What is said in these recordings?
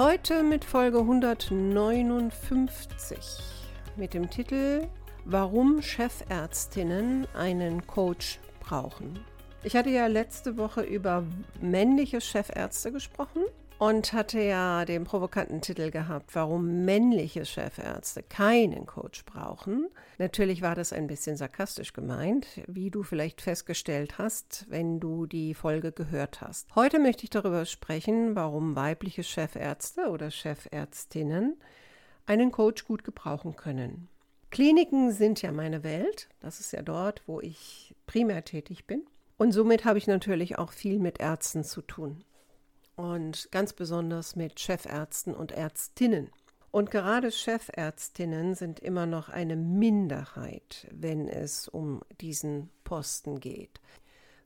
Heute mit Folge 159 mit dem Titel Warum Chefärztinnen einen Coach brauchen. Ich hatte ja letzte Woche über männliche Chefärzte gesprochen und hatte ja den provokanten Titel gehabt, warum männliche Chefärzte keinen Coach brauchen. Natürlich war das ein bisschen sarkastisch gemeint, wie du vielleicht festgestellt hast, wenn du die Folge gehört hast. Heute möchte ich darüber sprechen, warum weibliche Chefärzte oder Chefärztinnen einen Coach gut gebrauchen können. Kliniken sind ja meine Welt. Das ist ja dort, wo ich primär tätig bin. Und somit habe ich natürlich auch viel mit Ärzten zu tun und ganz besonders mit Chefärzten und Ärztinnen. Und gerade Chefärztinnen sind immer noch eine Minderheit, wenn es um diesen Posten geht.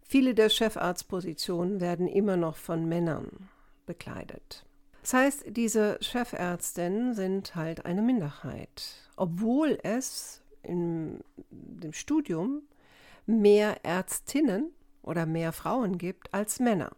Viele der Chefarztpositionen werden immer noch von Männern bekleidet. Das heißt, diese Chefärztinnen sind halt eine Minderheit, obwohl es in dem Studium mehr Ärztinnen oder mehr Frauen gibt als Männer.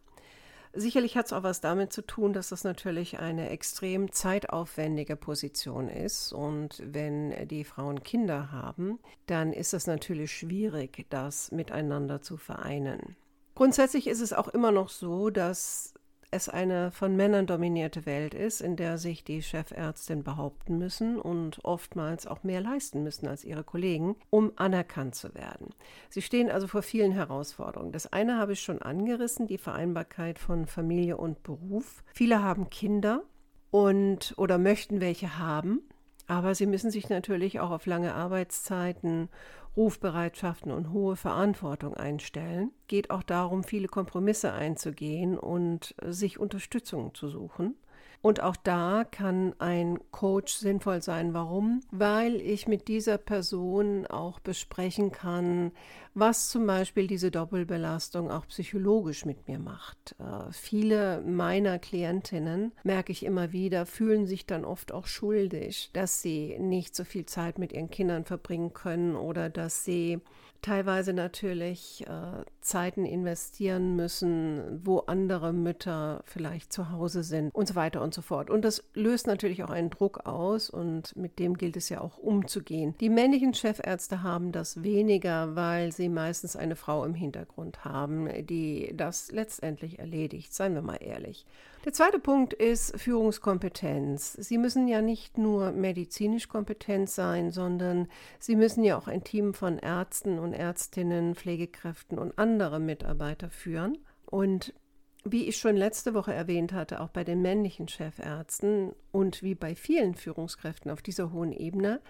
Sicherlich hat es auch was damit zu tun, dass das natürlich eine extrem zeitaufwendige Position ist. Und wenn die Frauen Kinder haben, dann ist es natürlich schwierig, das miteinander zu vereinen. Grundsätzlich ist es auch immer noch so, dass es eine von Männern dominierte Welt ist, in der sich die Chefärztin behaupten müssen und oftmals auch mehr leisten müssen als ihre Kollegen, um anerkannt zu werden. Sie stehen also vor vielen Herausforderungen. Das eine habe ich schon angerissen, die Vereinbarkeit von Familie und Beruf. Viele haben Kinder und oder möchten welche haben, aber sie müssen sich natürlich auch auf lange Arbeitszeiten Rufbereitschaften und hohe Verantwortung einstellen, geht auch darum, viele Kompromisse einzugehen und sich Unterstützung zu suchen. Und auch da kann ein Coach sinnvoll sein. Warum? Weil ich mit dieser Person auch besprechen kann, was zum Beispiel diese Doppelbelastung auch psychologisch mit mir macht. Äh, viele meiner Klientinnen, merke ich immer wieder, fühlen sich dann oft auch schuldig, dass sie nicht so viel Zeit mit ihren Kindern verbringen können oder dass sie teilweise natürlich äh, Zeiten investieren müssen, wo andere Mütter vielleicht zu Hause sind und so weiter und so fort. Und das löst natürlich auch einen Druck aus und mit dem gilt es ja auch umzugehen. Die männlichen Chefärzte haben das weniger, weil sie meistens eine Frau im Hintergrund haben, die das letztendlich erledigt, seien wir mal ehrlich. Der zweite Punkt ist Führungskompetenz. Sie müssen ja nicht nur medizinisch kompetent sein, sondern Sie müssen ja auch ein Team von Ärzten und Ärztinnen, Pflegekräften und andere Mitarbeiter führen. Und wie ich schon letzte Woche erwähnt hatte, auch bei den männlichen Chefärzten und wie bei vielen Führungskräften auf dieser hohen Ebene,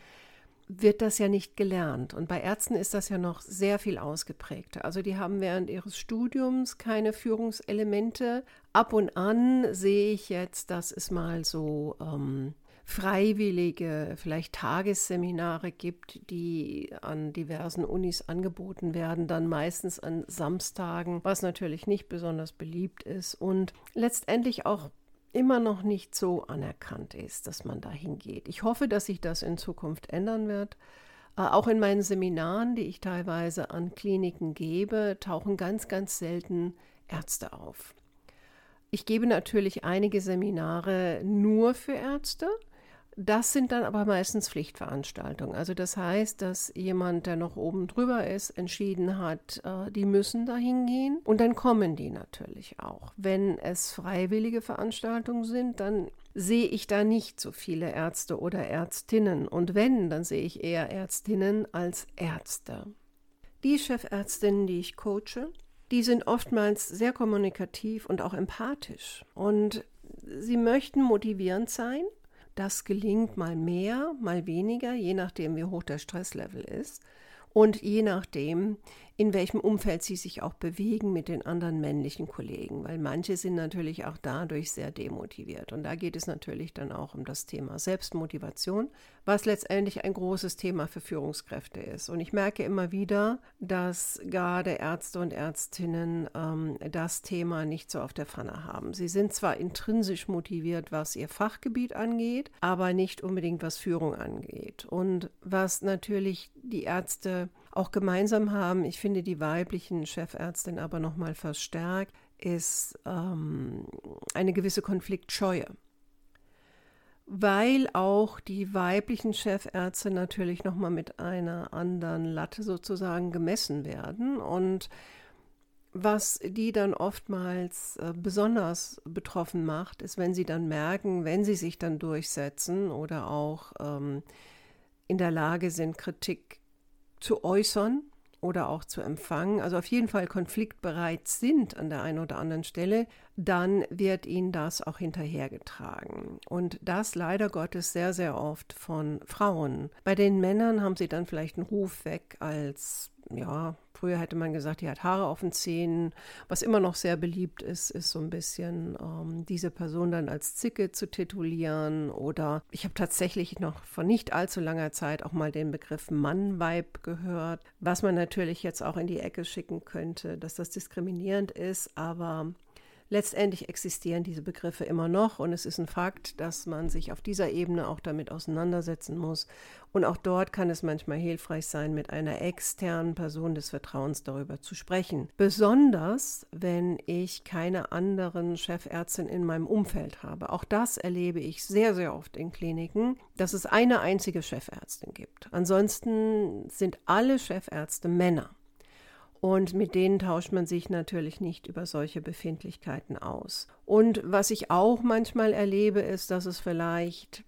wird das ja nicht gelernt. Und bei Ärzten ist das ja noch sehr viel ausgeprägter. Also die haben während ihres Studiums keine Führungselemente. Ab und an sehe ich jetzt, dass es mal so ähm, freiwillige, vielleicht Tagesseminare gibt, die an diversen Unis angeboten werden, dann meistens an Samstagen, was natürlich nicht besonders beliebt ist und letztendlich auch immer noch nicht so anerkannt ist, dass man da hingeht. Ich hoffe, dass sich das in Zukunft ändern wird. Äh, auch in meinen Seminaren, die ich teilweise an Kliniken gebe, tauchen ganz, ganz selten Ärzte auf. Ich gebe natürlich einige Seminare nur für Ärzte. Das sind dann aber meistens Pflichtveranstaltungen. Also das heißt, dass jemand, der noch oben drüber ist, entschieden hat, äh, die müssen da hingehen. Und dann kommen die natürlich auch. Wenn es freiwillige Veranstaltungen sind, dann sehe ich da nicht so viele Ärzte oder Ärztinnen. Und wenn, dann sehe ich eher Ärztinnen als Ärzte. Die Chefärztinnen, die ich coache, die sind oftmals sehr kommunikativ und auch empathisch. Und sie möchten motivierend sein das gelingt mal mehr, mal weniger, je nachdem, wie hoch der Stresslevel ist. und je nachdem, in welchem Umfeld sie sich auch bewegen mit den anderen männlichen Kollegen, weil manche sind natürlich auch dadurch sehr demotiviert. Und da geht es natürlich dann auch um das Thema Selbstmotivation, was letztendlich ein großes Thema für Führungskräfte ist. Und ich merke immer wieder, dass gerade Ärzte und Ärztinnen ähm, das Thema nicht so auf der Pfanne haben. Sie sind zwar intrinsisch motiviert, was ihr Fachgebiet angeht, aber nicht unbedingt was Führung angeht. Und was natürlich die Ärzte auch gemeinsam haben, ich finde die weiblichen Chefärztinnen aber nochmal verstärkt, ist ähm, eine gewisse Konfliktscheue. Weil auch die weiblichen Chefärzte natürlich nochmal mit einer anderen Latte sozusagen gemessen werden. Und was die dann oftmals äh, besonders betroffen macht, ist, wenn sie dann merken, wenn sie sich dann durchsetzen oder auch ähm, in der Lage sind, Kritik zu äußern oder auch zu empfangen, also auf jeden Fall konfliktbereit sind an der einen oder anderen Stelle, dann wird ihnen das auch hinterhergetragen. Und das leider Gottes sehr, sehr oft von Frauen. Bei den Männern haben sie dann vielleicht einen Ruf weg als ja, früher hätte man gesagt, die hat Haare auf den Zähnen. Was immer noch sehr beliebt ist, ist so ein bisschen ähm, diese Person dann als Zicke zu titulieren. Oder ich habe tatsächlich noch vor nicht allzu langer Zeit auch mal den Begriff Mann-Weib gehört, was man natürlich jetzt auch in die Ecke schicken könnte, dass das diskriminierend ist, aber Letztendlich existieren diese Begriffe immer noch und es ist ein Fakt, dass man sich auf dieser Ebene auch damit auseinandersetzen muss. Und auch dort kann es manchmal hilfreich sein, mit einer externen Person des Vertrauens darüber zu sprechen. Besonders, wenn ich keine anderen Chefärztinnen in meinem Umfeld habe. Auch das erlebe ich sehr, sehr oft in Kliniken, dass es eine einzige Chefärztin gibt. Ansonsten sind alle Chefärzte Männer. Und mit denen tauscht man sich natürlich nicht über solche Befindlichkeiten aus. Und was ich auch manchmal erlebe, ist, dass es vielleicht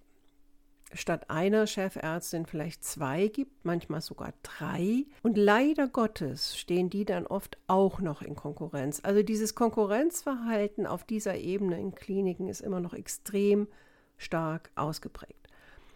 statt einer Chefärztin vielleicht zwei gibt, manchmal sogar drei. Und leider Gottes stehen die dann oft auch noch in Konkurrenz. Also dieses Konkurrenzverhalten auf dieser Ebene in Kliniken ist immer noch extrem stark ausgeprägt.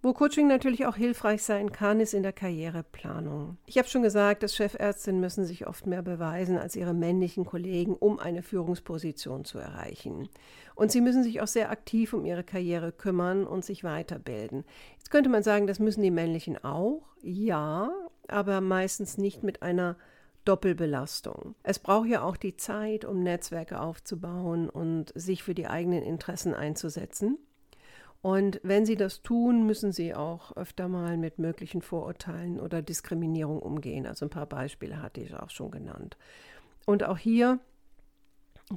Wo Coaching natürlich auch hilfreich sein kann, ist in der Karriereplanung. Ich habe schon gesagt, dass Chefärztinnen müssen sich oft mehr beweisen als ihre männlichen Kollegen, um eine Führungsposition zu erreichen. Und sie müssen sich auch sehr aktiv um ihre Karriere kümmern und sich weiterbilden. Jetzt könnte man sagen, das müssen die männlichen auch. Ja, aber meistens nicht mit einer Doppelbelastung. Es braucht ja auch die Zeit, um Netzwerke aufzubauen und sich für die eigenen Interessen einzusetzen. Und wenn sie das tun, müssen sie auch öfter mal mit möglichen Vorurteilen oder Diskriminierung umgehen. Also ein paar Beispiele hatte ich auch schon genannt. Und auch hier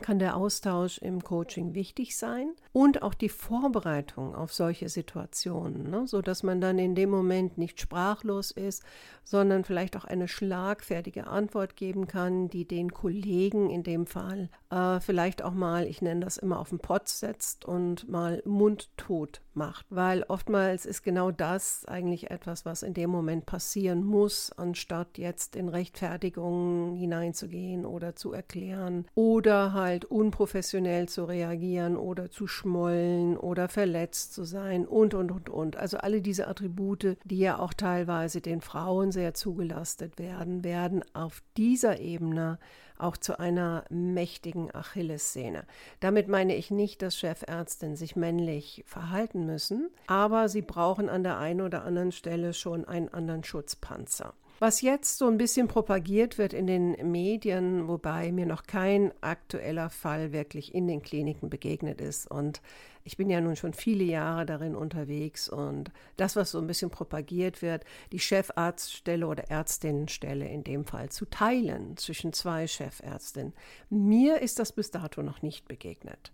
kann der Austausch im Coaching wichtig sein und auch die Vorbereitung auf solche Situationen, ne, so dass man dann in dem Moment nicht sprachlos ist, sondern vielleicht auch eine schlagfertige Antwort geben kann, die den Kollegen in dem Fall äh, vielleicht auch mal, ich nenne das immer auf den Pott setzt und mal mundtot macht, weil oftmals ist genau das eigentlich etwas, was in dem Moment passieren muss, anstatt jetzt in Rechtfertigungen hineinzugehen oder zu erklären oder halt unprofessionell zu reagieren oder zu schmollen oder verletzt zu sein und, und, und, und. Also alle diese Attribute, die ja auch teilweise den Frauen sehr zugelastet werden, werden auf dieser Ebene auch zu einer mächtigen Achillessehne. Damit meine ich nicht, dass Chefärztinnen sich männlich verhalten müssen, aber sie brauchen an der einen oder anderen Stelle schon einen anderen Schutzpanzer. Was jetzt so ein bisschen propagiert wird in den Medien, wobei mir noch kein aktueller Fall wirklich in den Kliniken begegnet ist. Und ich bin ja nun schon viele Jahre darin unterwegs und das, was so ein bisschen propagiert wird, die Chefarztstelle oder Ärztinnenstelle in dem Fall zu teilen zwischen zwei Chefärztinnen. Mir ist das bis dato noch nicht begegnet.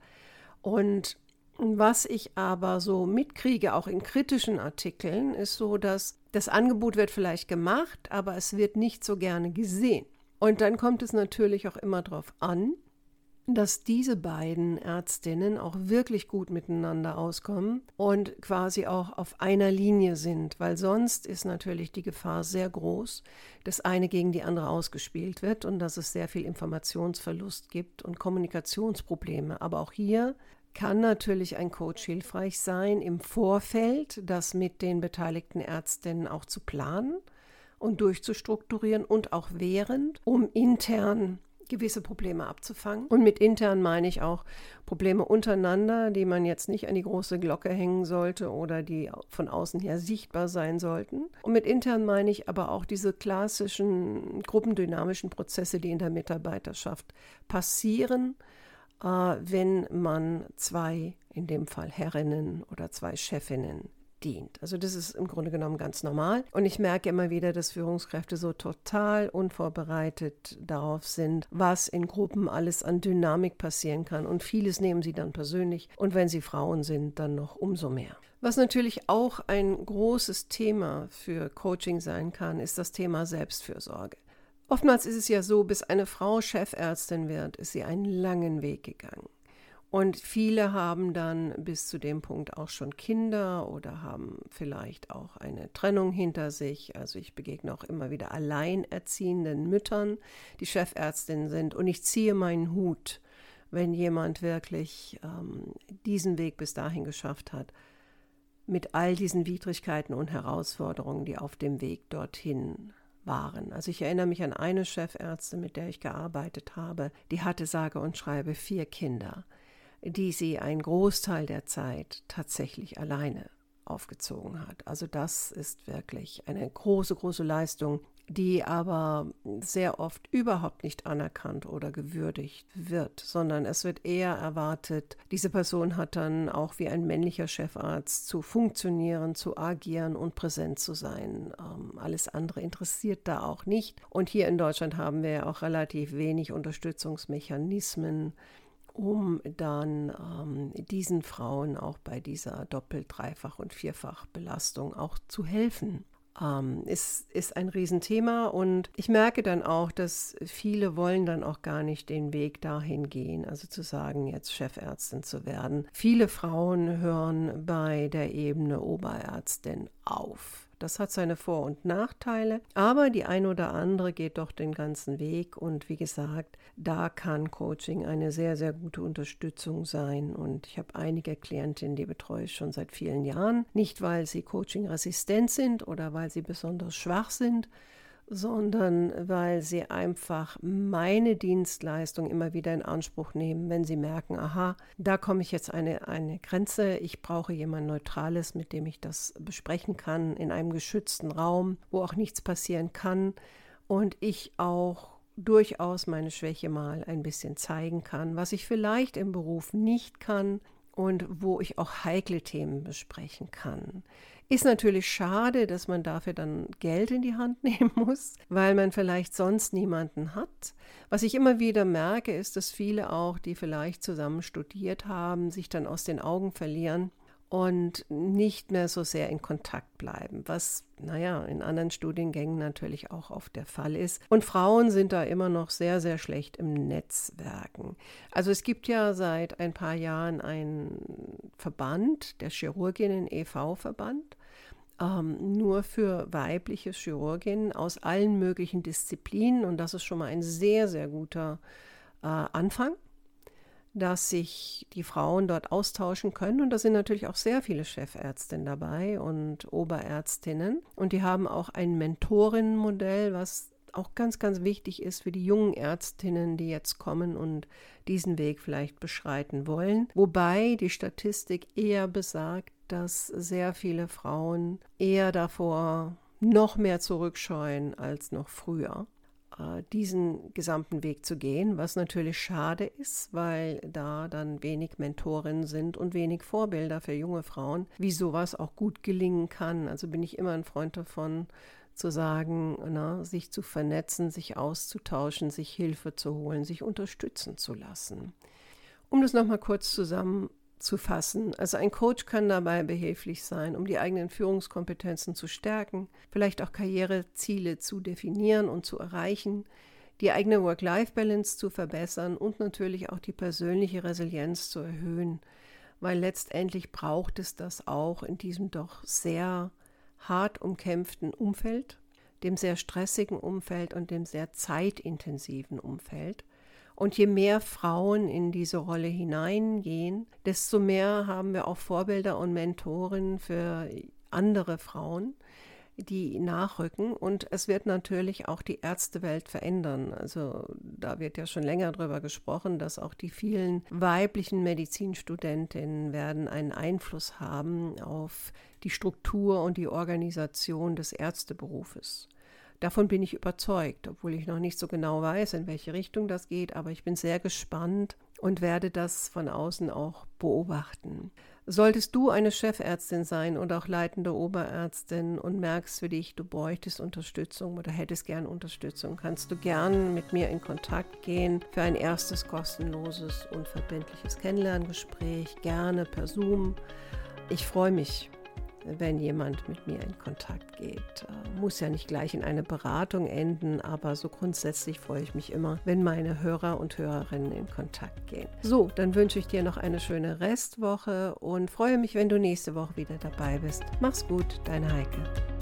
Und was ich aber so mitkriege, auch in kritischen Artikeln, ist so, dass das Angebot wird vielleicht gemacht, aber es wird nicht so gerne gesehen. Und dann kommt es natürlich auch immer darauf an, dass diese beiden Ärztinnen auch wirklich gut miteinander auskommen und quasi auch auf einer Linie sind, weil sonst ist natürlich die Gefahr sehr groß, dass eine gegen die andere ausgespielt wird und dass es sehr viel Informationsverlust gibt und Kommunikationsprobleme. Aber auch hier kann natürlich ein Coach hilfreich sein, im Vorfeld das mit den beteiligten Ärztinnen auch zu planen und durchzustrukturieren und auch während, um intern gewisse Probleme abzufangen. Und mit intern meine ich auch Probleme untereinander, die man jetzt nicht an die große Glocke hängen sollte oder die von außen her sichtbar sein sollten. Und mit intern meine ich aber auch diese klassischen gruppendynamischen Prozesse, die in der Mitarbeiterschaft passieren, äh, wenn man zwei, in dem Fall Herrinnen oder zwei Chefinnen dient. Also das ist im Grunde genommen ganz normal. Und ich merke immer wieder, dass Führungskräfte so total unvorbereitet darauf sind, was in Gruppen alles an Dynamik passieren kann. Und vieles nehmen sie dann persönlich. Und wenn sie Frauen sind, dann noch umso mehr. Was natürlich auch ein großes Thema für Coaching sein kann, ist das Thema Selbstfürsorge. Oftmals ist es ja so, bis eine Frau Chefärztin wird, ist sie einen langen Weg gegangen. Und viele haben dann bis zu dem Punkt auch schon Kinder oder haben vielleicht auch eine Trennung hinter sich. Also ich begegne auch immer wieder alleinerziehenden Müttern, die Chefärztinnen sind. Und ich ziehe meinen Hut, wenn jemand wirklich ähm, diesen Weg bis dahin geschafft hat, mit all diesen Widrigkeiten und Herausforderungen, die auf dem Weg dorthin waren. Also ich erinnere mich an eine Chefärztin, mit der ich gearbeitet habe, die hatte sage und schreibe vier Kinder die sie einen Großteil der Zeit tatsächlich alleine aufgezogen hat. Also das ist wirklich eine große, große Leistung, die aber sehr oft überhaupt nicht anerkannt oder gewürdigt wird, sondern es wird eher erwartet, diese Person hat dann auch wie ein männlicher Chefarzt zu funktionieren, zu agieren und präsent zu sein. Ähm, alles andere interessiert da auch nicht. Und hier in Deutschland haben wir ja auch relativ wenig Unterstützungsmechanismen, um dann ähm, diesen Frauen auch bei dieser Doppel-, Dreifach- und Vierfachbelastung auch zu helfen. Ähm, ist, ist ein Riesenthema und ich merke dann auch, dass viele wollen dann auch gar nicht den Weg dahin gehen, also zu sagen, jetzt Chefärztin zu werden. Viele Frauen hören bei der Ebene Oberärztin auf. Das hat seine Vor- und Nachteile, aber die ein oder andere geht doch den ganzen Weg und wie gesagt, da kann Coaching eine sehr, sehr gute Unterstützung sein und ich habe einige Klientinnen, die betreue ich schon seit vielen Jahren, nicht weil sie Coaching-resistent sind oder weil sie besonders schwach sind, sondern weil sie einfach meine Dienstleistung immer wieder in Anspruch nehmen, wenn sie merken, aha, da komme ich jetzt eine, eine Grenze, ich brauche jemand Neutrales, mit dem ich das besprechen kann, in einem geschützten Raum, wo auch nichts passieren kann und ich auch durchaus meine Schwäche mal ein bisschen zeigen kann, was ich vielleicht im Beruf nicht kann und wo ich auch heikle Themen besprechen kann. Ist natürlich schade, dass man dafür dann Geld in die Hand nehmen muss, weil man vielleicht sonst niemanden hat. Was ich immer wieder merke, ist, dass viele auch, die vielleicht zusammen studiert haben, sich dann aus den Augen verlieren und nicht mehr so sehr in Kontakt bleiben, was, naja, in anderen Studiengängen natürlich auch oft der Fall ist. Und Frauen sind da immer noch sehr, sehr schlecht im Netzwerken. Also es gibt ja seit ein paar Jahren einen Verband, der Chirurginnen e.V.-Verband, ähm, nur für weibliche Chirurginnen aus allen möglichen Disziplinen. Und das ist schon mal ein sehr, sehr guter äh, Anfang, dass sich die Frauen dort austauschen können. Und da sind natürlich auch sehr viele Chefärztinnen dabei und Oberärztinnen. Und die haben auch ein Mentorinnenmodell, was auch ganz, ganz wichtig ist für die jungen Ärztinnen, die jetzt kommen und diesen Weg vielleicht beschreiten wollen. Wobei die Statistik eher besagt, dass sehr viele Frauen eher davor noch mehr zurückscheuen als noch früher, diesen gesamten Weg zu gehen, was natürlich schade ist, weil da dann wenig Mentorinnen sind und wenig Vorbilder für junge Frauen, wie sowas auch gut gelingen kann. Also bin ich immer ein Freund davon, zu sagen, na, sich zu vernetzen, sich auszutauschen, sich Hilfe zu holen, sich unterstützen zu lassen. Um das nochmal kurz zusammenzufassen, also ein Coach kann dabei behilflich sein, um die eigenen Führungskompetenzen zu stärken, vielleicht auch Karriereziele zu definieren und zu erreichen, die eigene Work-Life-Balance zu verbessern und natürlich auch die persönliche Resilienz zu erhöhen, weil letztendlich braucht es das auch in diesem doch sehr hart umkämpften Umfeld, dem sehr stressigen Umfeld und dem sehr zeitintensiven Umfeld. Und je mehr Frauen in diese Rolle hineingehen, desto mehr haben wir auch Vorbilder und Mentoren für andere Frauen, die nachrücken und es wird natürlich auch die Ärztewelt verändern. Also da wird ja schon länger darüber gesprochen, dass auch die vielen weiblichen Medizinstudentinnen werden einen Einfluss haben auf die Struktur und die Organisation des Ärzteberufes. Davon bin ich überzeugt, obwohl ich noch nicht so genau weiß, in welche Richtung das geht, aber ich bin sehr gespannt und werde das von außen auch beobachten. Solltest du eine Chefärztin sein und auch leitende Oberärztin und merkst für dich, du bräuchtest Unterstützung oder hättest gern Unterstützung, kannst du gern mit mir in Kontakt gehen für ein erstes kostenloses, unverbindliches Kennenlerngespräch, gerne per Zoom. Ich freue mich wenn jemand mit mir in Kontakt geht. Äh, muss ja nicht gleich in eine Beratung enden, aber so grundsätzlich freue ich mich immer, wenn meine Hörer und Hörerinnen in Kontakt gehen. So, dann wünsche ich dir noch eine schöne Restwoche und freue mich, wenn du nächste Woche wieder dabei bist. Mach's gut, deine Heike.